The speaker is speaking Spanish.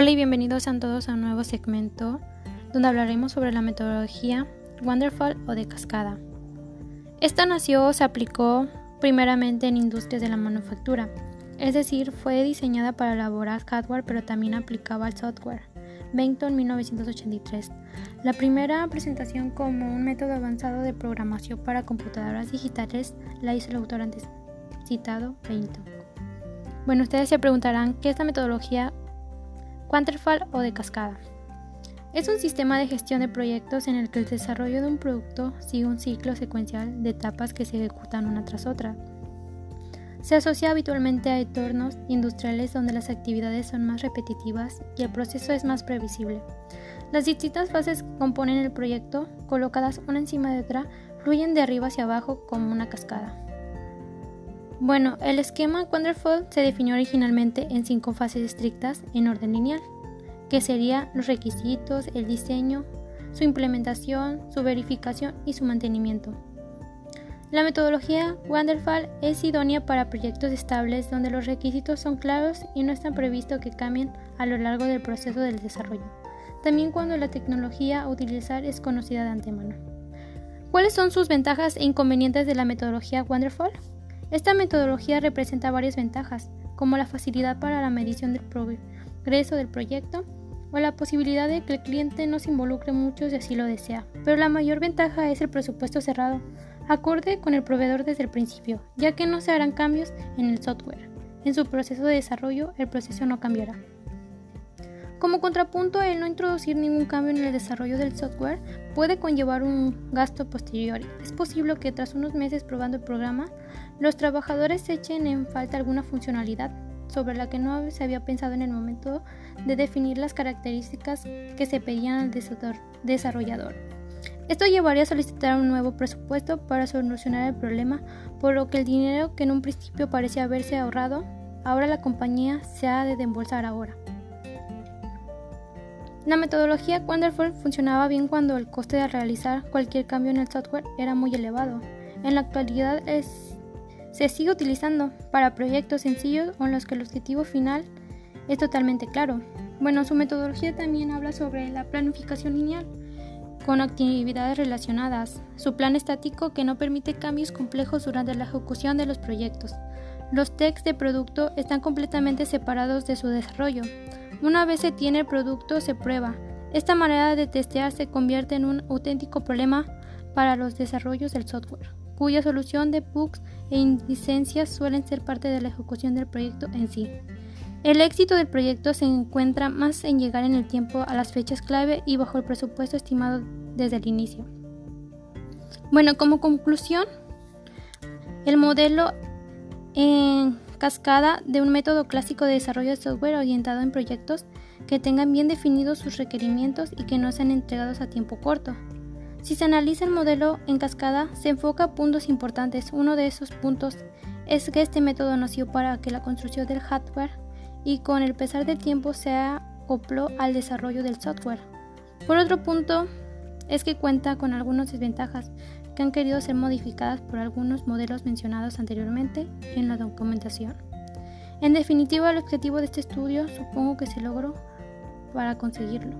Hola y bienvenidos a todos a un nuevo segmento donde hablaremos sobre la metodología Wonderful o de cascada. Esta nació o se aplicó primeramente en industrias de la manufactura, es decir, fue diseñada para elaborar hardware pero también aplicaba al software. Benton 1983. La primera presentación como un método avanzado de programación para computadoras digitales la hizo el autor antes citado Benton. Bueno, ustedes se preguntarán qué es la metodología Quanterfall o de cascada. Es un sistema de gestión de proyectos en el que el desarrollo de un producto sigue un ciclo secuencial de etapas que se ejecutan una tras otra. Se asocia habitualmente a entornos industriales donde las actividades son más repetitivas y el proceso es más previsible. Las distintas fases que componen el proyecto, colocadas una encima de otra, fluyen de arriba hacia abajo como una cascada. Bueno, el esquema Wonderful se definió originalmente en cinco fases estrictas en orden lineal, que serían los requisitos, el diseño, su implementación, su verificación y su mantenimiento. La metodología Wonderful es idónea para proyectos estables donde los requisitos son claros y no están previsto que cambien a lo largo del proceso del desarrollo. También cuando la tecnología a utilizar es conocida de antemano. ¿Cuáles son sus ventajas e inconvenientes de la metodología Wonderful? Esta metodología representa varias ventajas, como la facilidad para la medición del progreso del proyecto o la posibilidad de que el cliente no se involucre mucho si así lo desea. Pero la mayor ventaja es el presupuesto cerrado, acorde con el proveedor desde el principio, ya que no se harán cambios en el software. En su proceso de desarrollo, el proceso no cambiará. Como contrapunto, el no introducir ningún cambio en el desarrollo del software puede conllevar un gasto posterior. Es posible que tras unos meses probando el programa, los trabajadores echen en falta alguna funcionalidad sobre la que no se había pensado en el momento de definir las características que se pedían al desarrollador. Esto llevaría a solicitar un nuevo presupuesto para solucionar el problema, por lo que el dinero que en un principio parecía haberse ahorrado, ahora la compañía se ha de embolsar ahora. La metodología Wonderful funcionaba bien cuando el coste de realizar cualquier cambio en el software era muy elevado. En la actualidad se sigue utilizando para proyectos sencillos o en los que el objetivo final es totalmente claro. Bueno, su metodología también habla sobre la planificación lineal con actividades relacionadas, su plan estático que no permite cambios complejos durante la ejecución de los proyectos. Los textos de producto están completamente separados de su desarrollo. Una vez se tiene el producto, se prueba. Esta manera de testear se convierte en un auténtico problema para los desarrollos del software, cuya solución de bugs e indicencias suelen ser parte de la ejecución del proyecto en sí. El éxito del proyecto se encuentra más en llegar en el tiempo a las fechas clave y bajo el presupuesto estimado desde el inicio. Bueno, como conclusión, el modelo en cascada de un método clásico de desarrollo de software orientado en proyectos que tengan bien definidos sus requerimientos y que no sean entregados a tiempo corto. Si se analiza el modelo en cascada, se enfoca a puntos importantes. Uno de esos puntos es que este método nació para que la construcción del hardware y con el pesar del tiempo se acopló al desarrollo del software. Por otro punto, es que cuenta con algunas desventajas, que han querido ser modificadas por algunos modelos mencionados anteriormente en la documentación. En definitiva, el objetivo de este estudio supongo que se logró para conseguirlo.